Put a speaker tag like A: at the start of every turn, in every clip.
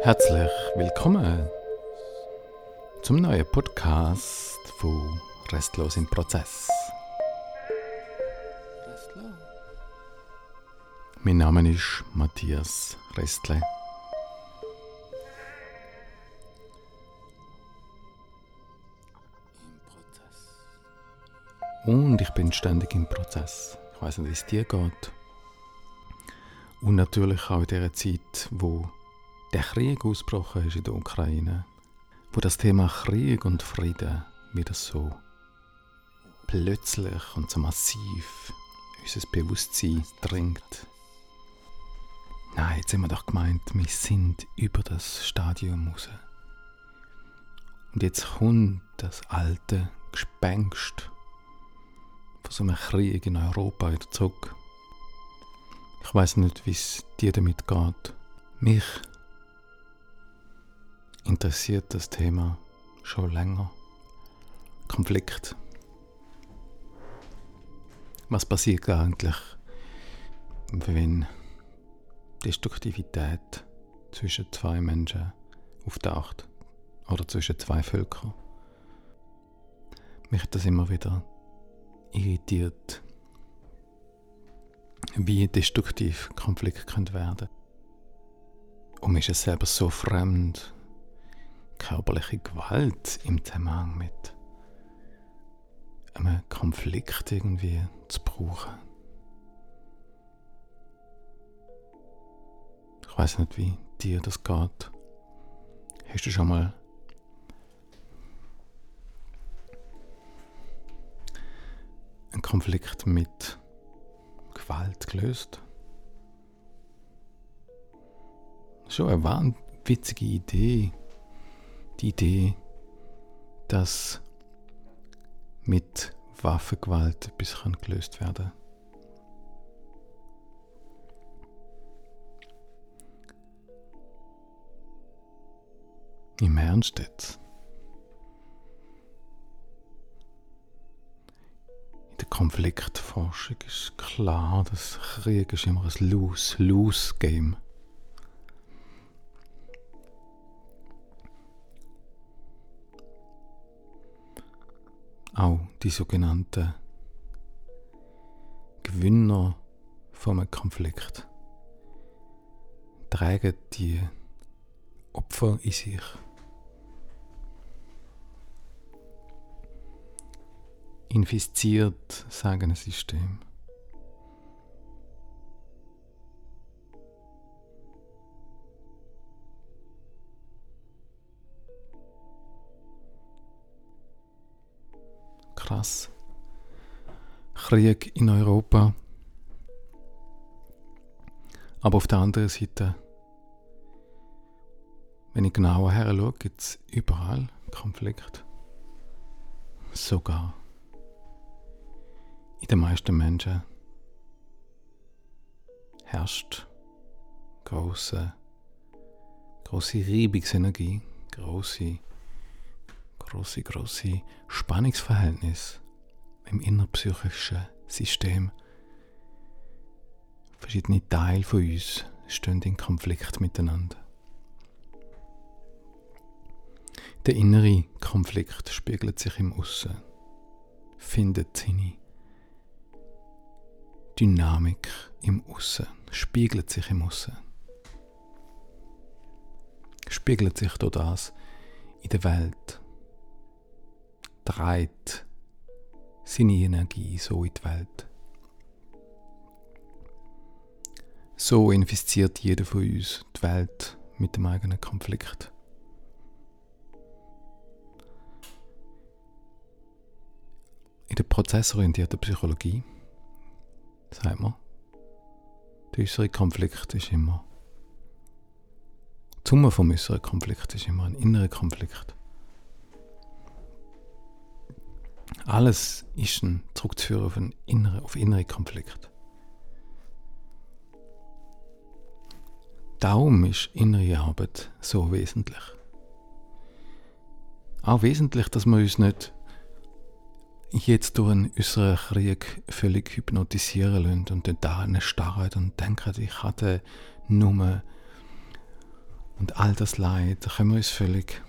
A: Herzlich willkommen zum neuen Podcast von Restlos im Prozess. Mein Name ist Matthias Restle. Und ich bin ständig im Prozess. Ich weiß nicht, wie es dir geht. Und natürlich auch in dieser Zeit, wo der Krieg ausgebrochen ist in der Ukraine, wo das Thema Krieg und Frieden wieder so plötzlich und so massiv unser Bewusstsein dringt. Nein, jetzt haben wir doch gemeint, wir sind über das Stadium raus. Und jetzt kommt das alte Gespenst von so einem Krieg in Europa wieder zurück. Ich weiß nicht, wie es dir damit geht. Mich interessiert das Thema schon länger. Konflikt. Was passiert eigentlich, wenn Destruktivität zwischen zwei Menschen auftaucht oder zwischen zwei Völkern? Mich hat das immer wieder irritiert wie destruktiv Konflikt können werden Und mir ist es selber so fremd, körperliche Gewalt im Zusammenhang mit einem Konflikt irgendwie zu brauchen. Ich weiß nicht, wie dir das geht. Hast du schon mal einen Konflikt mit Gewalt gelöst. Schon eine wahnwitzige Idee. Die Idee, dass mit Waffengewalt etwas gelöst werden kann. Im Ernst jetzt? Konfliktforschung ist klar, dass Krieg ist immer ein Lose-Lose-Game. Auch die sogenannten Gewinner einem Konflikt tragen die Opfer in sich. infiziert, sagen ein System. Krass. Krieg in Europa. Aber auf der anderen Seite, wenn ich genauer her schaue, gibt es überall Konflikt. Sogar in den meisten Menschen herrscht große, große Reibungsenergie, große, große, große Spannungsverhältnis im innerpsychischen System. Verschiedene Teile von uns stehen in Konflikt miteinander. Der innere Konflikt spiegelt sich im Aussen, findet seine Dynamik im Aussen, spiegelt sich im Aussen. Spiegelt sich durch das in der Welt, treibt seine Energie so in die Welt. So infiziert jeder von uns die Welt mit dem eigenen Konflikt. In der prozessorientierten Psychologie sagt man. Der äußere Konflikt ist immer. Die Summe vom äußeren Konflikt ist immer ein innerer Konflikt. Alles ist ein zurückzuführen auf einen inneren, auf inneren Konflikt. Darum ist innere Arbeit so wesentlich. Auch wesentlich, dass wir uns nicht jetzt durch einen äußeren Krieg völlig hypnotisieren lassen und dann da starren und denken, ich hatte nur Und all das Leid, da können wir uns völlig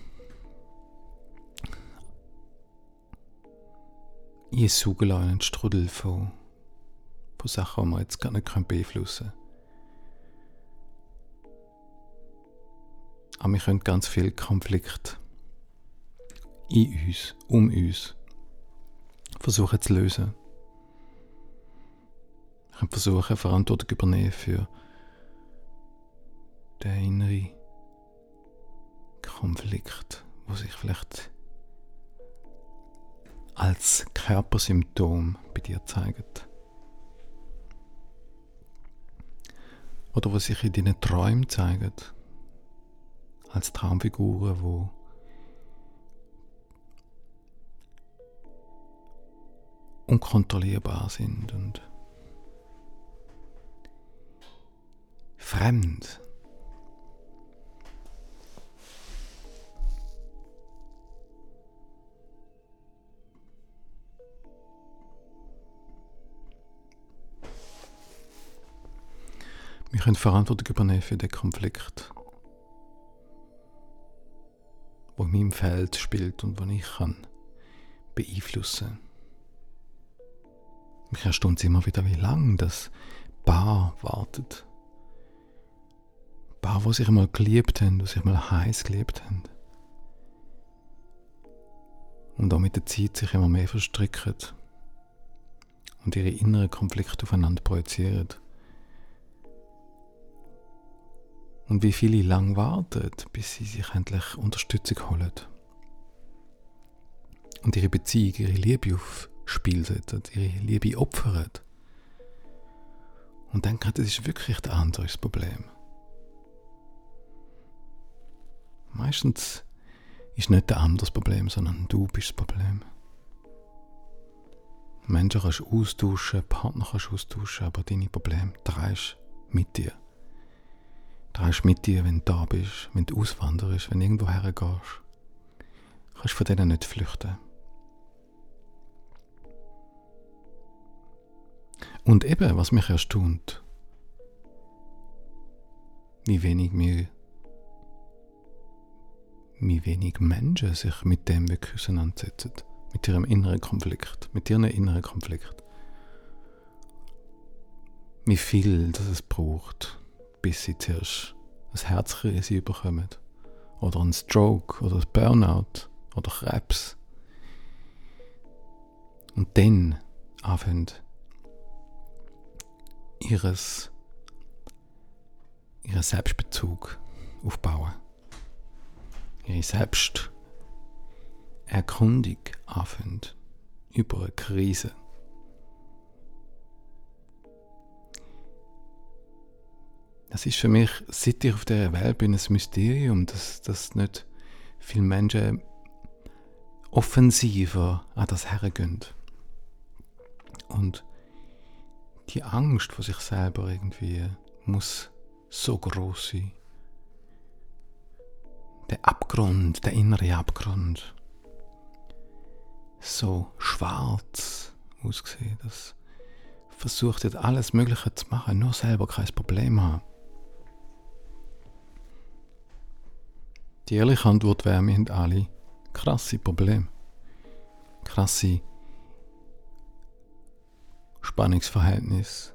A: in einen Strudel von, von Sachen, die wir jetzt gar nicht beeinflussen können. Aber wir können ganz viel Konflikt in uns, um uns, versuchen zu lösen. Wir können versuchen, Verantwortung zu übernehmen für den inneren Konflikt, wo sich vielleicht als Körpersymptom bei dir zeigt. Oder was sich in deinen Träumen zeigt. Als Traumfiguren, wo unkontrollierbar sind und fremd. Wir können Verantwortung übernehmen für den Konflikt, wo in meinem Feld spielt und wo ich kann beeinflussen. Mich erstaunt immer wieder, wie lange das Paar wartet. Paar, wo sich mal geliebt haben, wo sich mal heiß geliebt haben. Und auch mit der Zeit sich immer mehr verstricken und ihre inneren Konflikte aufeinander projizieren. Und wie viele lang warten, bis sie sich endlich Unterstützung holen. Und ihre Beziehung, ihre Liebe aufs Spiel setzen, ihre Liebe opfern. Und denken, das ist wirklich der andere das Problem. Meistens ist nicht der andere das Problem, sondern du bist das Problem. Menschen kannst du austauschen, Partner kannst du austauschen, aber deine Probleme drehst mit dir. Drehst mit dir, wenn du da bist, wenn du auswanderst, wenn du irgendwo hergehst. Kannst von denen nicht flüchten. Und eben, was mich erstaunt, wie wenig wir, wie wenig Menschen sich mit dem wirklich auseinandersetzen, mit ihrem inneren Konflikt, mit ihrem inneren Konflikt. Wie viel das es braucht, bis sie zuerst ein Herzkrise bekommen. Oder ein Stroke oder ein Burnout oder Krebs. Und dann anfangen, ihres, ihren Selbstbezug aufbauen. Ihre Selbsterkundung anfangen über eine Krise. Das ist für mich, seit ich auf der Welt bin, ein Mysterium, dass, dass nicht viele Menschen offensiver an das hergehen. Und die Angst vor sich selber irgendwie muss so groß sein. Der Abgrund, der innere Abgrund, so schwarz ausgesehen, dass versucht jetzt alles Mögliche zu machen, nur selber kein Problem haben. Die ehrliche Antwort wäre, wir haben alle krasse Probleme. Krasse Spannungsverhältnisse.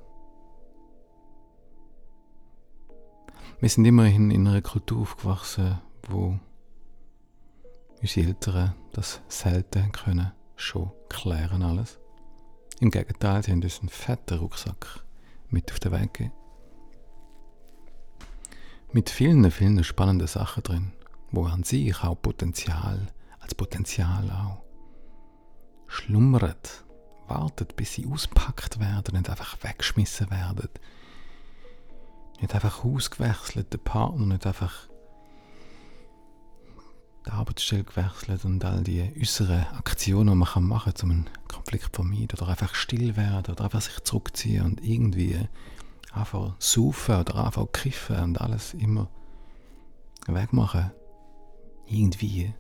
A: Wir sind immerhin in einer Kultur aufgewachsen, wo unsere Eltern das selten können schon klären alles. Im Gegenteil, sie haben uns einen fetten Rucksack mit auf den Weg gegeben. Mit vielen, vielen spannenden Sachen drin wo an sich auch Potenzial, als Potenzial auch schlummert, wartet, bis sie auspackt werden und einfach weggeschmissen werden. Nicht einfach ausgewechselt, der Partner nicht einfach die Arbeitsstelle gewechselt und all die äußeren Aktionen, die man machen kann, um einen Konflikt zu vermeiden. Oder einfach still werden oder einfach sich zurückziehen und irgendwie einfach saufen oder einfach kiffen und alles immer wegmachen irgendwie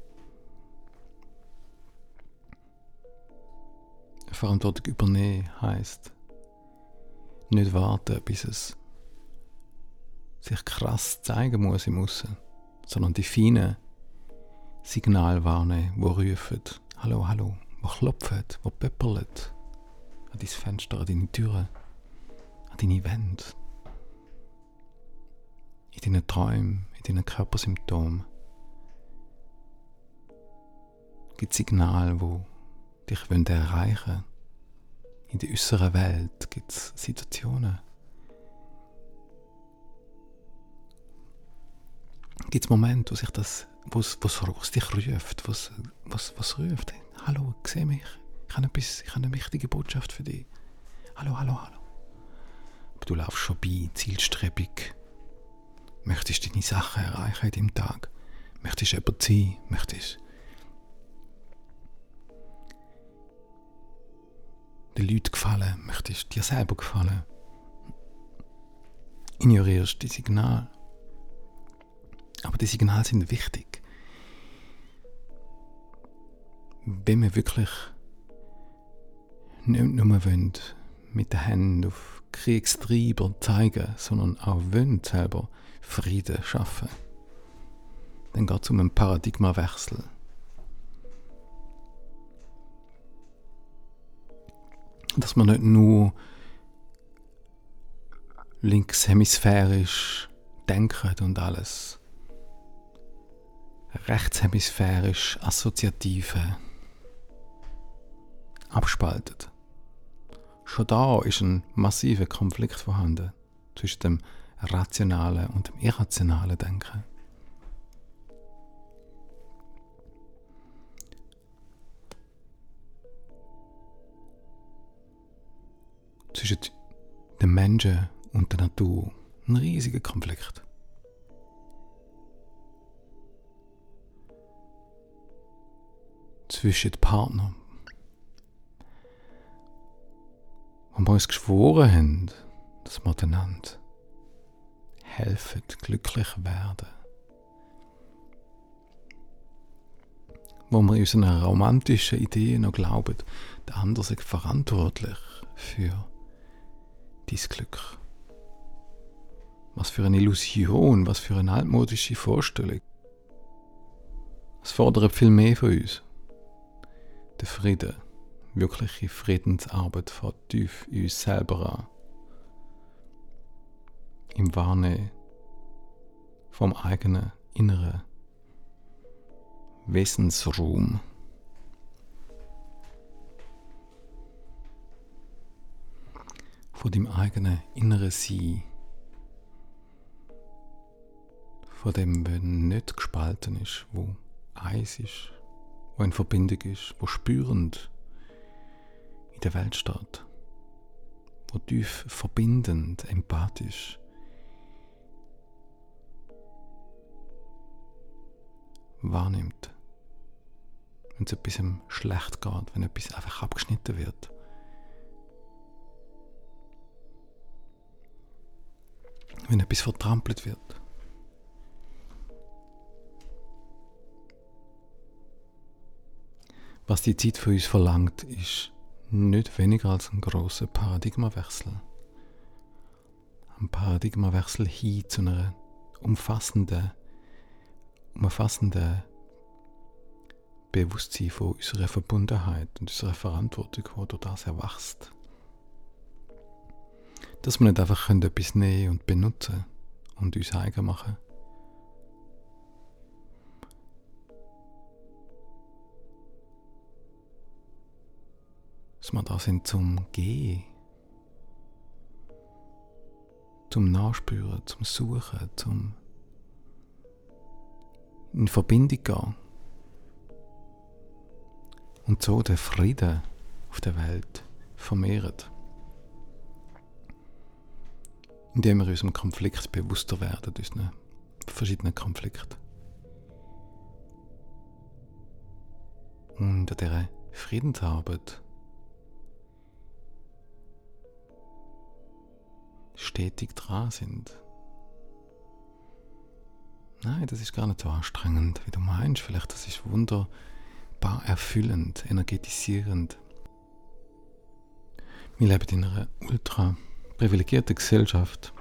A: Verantwortung übernehmen heißt nicht warten, bis es sich krass zeigen muss im Aussen. sondern die feinen Signale wahrnehmen, die rufen, hallo, hallo, die klopfen, die pöppeln an dein Fenster, an deine Türen, an deine Wände, in deinen Träumen, in deinen Körpersymptomen. Gibt Signale, die dich erreichen wollen. In der äußeren Welt gibt es Situationen, gibt es Momente, wo sich das, wo's, wo's, wo's dich ruft, was, was, was ruft. Hallo, seh mich. Ich habe, etwas, ich habe eine wichtige Botschaft für dich. Hallo, hallo, hallo. Aber du laufst schon bei, zielstrebig. Möchtest deine Sachen erreichen in deinem Tag. Möchtest jemand sein. Möchtest den Leuten gefallen. Möchtest dir selber gefallen. Ignorierst die Signale. Aber die Signale sind wichtig. Wenn wir wirklich nicht nur wollen, mit den Händen auf Kriegstreiber zeigen, sondern auch wollen selber Frieden schaffen, dann geht es um einen Paradigmawechsel. Dass man nicht nur linkshemisphärisch denken und alles rechtshemisphärisch assoziative abspaltet. Schon da ist ein massiver Konflikt vorhanden zwischen dem rationalen und dem irrationalen Denken. Zwischen dem Menschen und der Natur ein riesiger Konflikt. zwischen den Partnern. Und wir uns geschworen haben, dass wir einander helfen, glücklich werden. Wo wir in unseren romantischen Ideen noch glauben, der andere sei verantwortlich für dein Glück. Was für eine Illusion, was für eine altmodische Vorstellung. Es fordert viel mehr von uns der Frieden, wirkliche Friedensarbeit fängt tief in uns selber an. Im Wahrnehmen vom eigenen inneren Wesensraum. Von dem eigenen inneren Sein. Von dem, was nicht gespalten ist, wo eins ist wo in Verbindung ist, wo spürend in der Welt steht, wo tief verbindend, empathisch wahrnimmt, wenn es etwas schlecht geht, wenn etwas einfach abgeschnitten wird. Wenn etwas vertrampelt wird. Was die Zeit von uns verlangt, ist nicht weniger als ein großer Paradigmawechsel. Ein Paradigmawechsel hin zu einer umfassenden, umfassenden Bewusstsein von unserer Verbundenheit und unserer Verantwortung, die durch das erwachst. Dass wir nicht einfach etwas nehmen und benutzen und uns eigen machen. Dass wir da sind zum Gehen, zum Nachspüren, zum Suchen, zum in Verbindung gehen. Und so den Frieden auf der Welt vermehren. Indem wir unserem Konflikt bewusster werden, unseren verschiedenen Konflikten. Und an dieser Friedensarbeit stetig dran sind. Nein, das ist gar nicht so anstrengend, wie du meinst. Vielleicht das ist wunderbar erfüllend, energetisierend. Wir leben in einer ultra privilegierten Gesellschaft.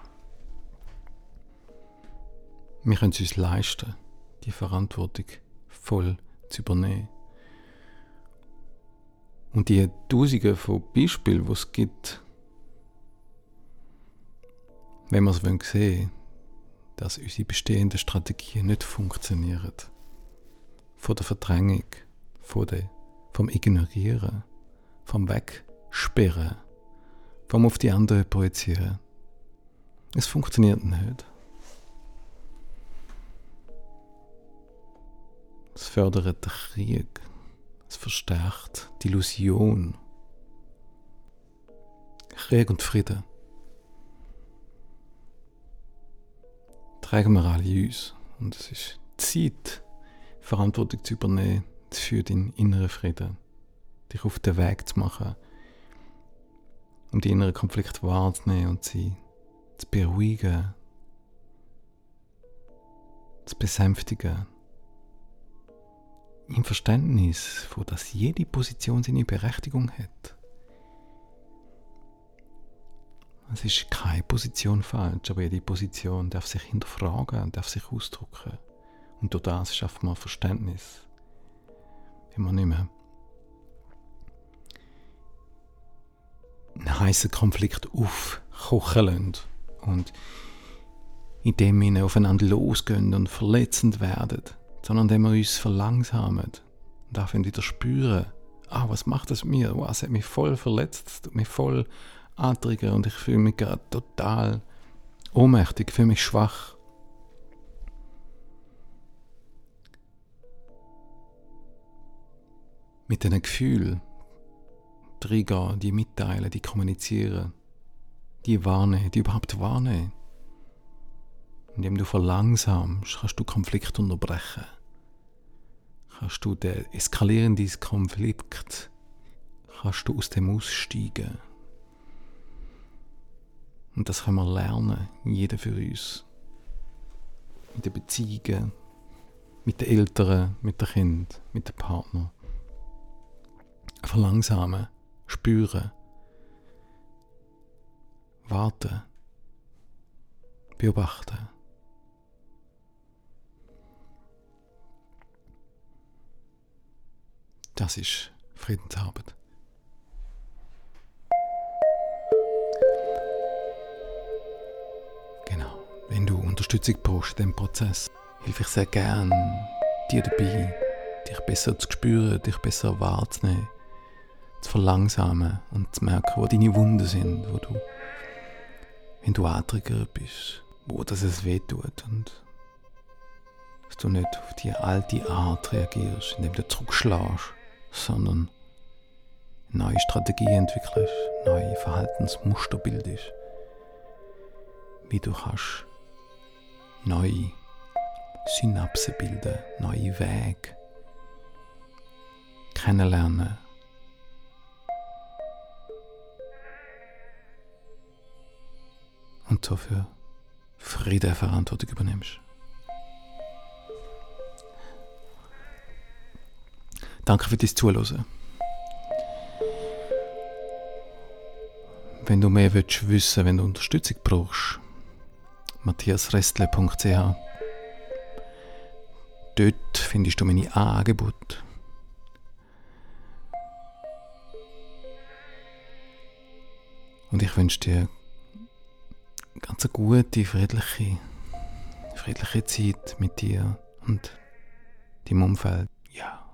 A: Wir können es uns leisten, die Verantwortung voll zu übernehmen. Und die Tausende von Beispielen, die es gibt, wenn wir es sehen wollen, dass unsere bestehenden Strategien nicht funktionieren. Von der Verdrängung, von der, vom Ignorieren, vom Wegsperren, vom auf die anderen projizieren. Es funktioniert nicht. Es fördert den Krieg. Es verstärkt die Illusion. Krieg und Frieden. Tragen wir alle uns. Und es ist Zeit, Verantwortung zu übernehmen für deinen inneren Frieden. Dich auf den Weg zu machen, um die inneren Konflikte wahrzunehmen und sie zu beruhigen, zu besänftigen. Im Verständnis, von dass jede Position seine Berechtigung hat. Es ist keine Position falsch, aber jede Position darf sich hinterfragen, darf sich ausdrücken. Und durch das schafft man Verständnis. Immer nicht mehr einen heißen Konflikt aufkochen lassen und indem wir aufeinander losgehen und verletzend werden, sondern indem wir uns verlangsamen und dürfen wieder spüren, ah, was macht das mir? Oh, es hat mich voll verletzt, tut mich voll antriggern und ich fühle mich gerade total ohnmächtig, fühle mich schwach. Mit diesen Gefühlen reingehen, die mitteilen, die kommunizieren, die warnen, die überhaupt warnen. Indem du verlangsamst, kannst du Konflikt unterbrechen. Kannst du den eskalierenden Konflikt, kannst du aus dem aussteigen. Und das können wir lernen, jeder für uns. Mit den Beziehungen, mit den Eltern, mit den Kindern, mit den Partnern. Verlangsamen, spüren, warten, beobachten. Das ist Friedensarbeit. Genau. Wenn du Unterstützung brauchst in diesem Prozess, helfe ich sehr gern dir dabei, dich besser zu spüren, dich besser wahrzunehmen zu verlangsamen und zu merken, wo deine Wunden sind, wo du, wenn du antriggert bist, wo das es weh und dass du nicht auf die alte Art reagierst, indem du zurückschlägst, sondern neue Strategien entwickelst, neue Verhaltensmuster bildest, wie du kannst neue Synapsen bilden, neue Wege kennenlernen und so für Frieden Verantwortung übernimmst. Danke für dein Zuhören. Wenn du mehr willst wissen, wenn du Unterstützung brauchst, matthiasrestle.ch Dort findest du meine Angebote. Und ich wünsche dir ganz eine gute, friedliche, friedliche Zeit mit dir und deinem Umfeld. Ja.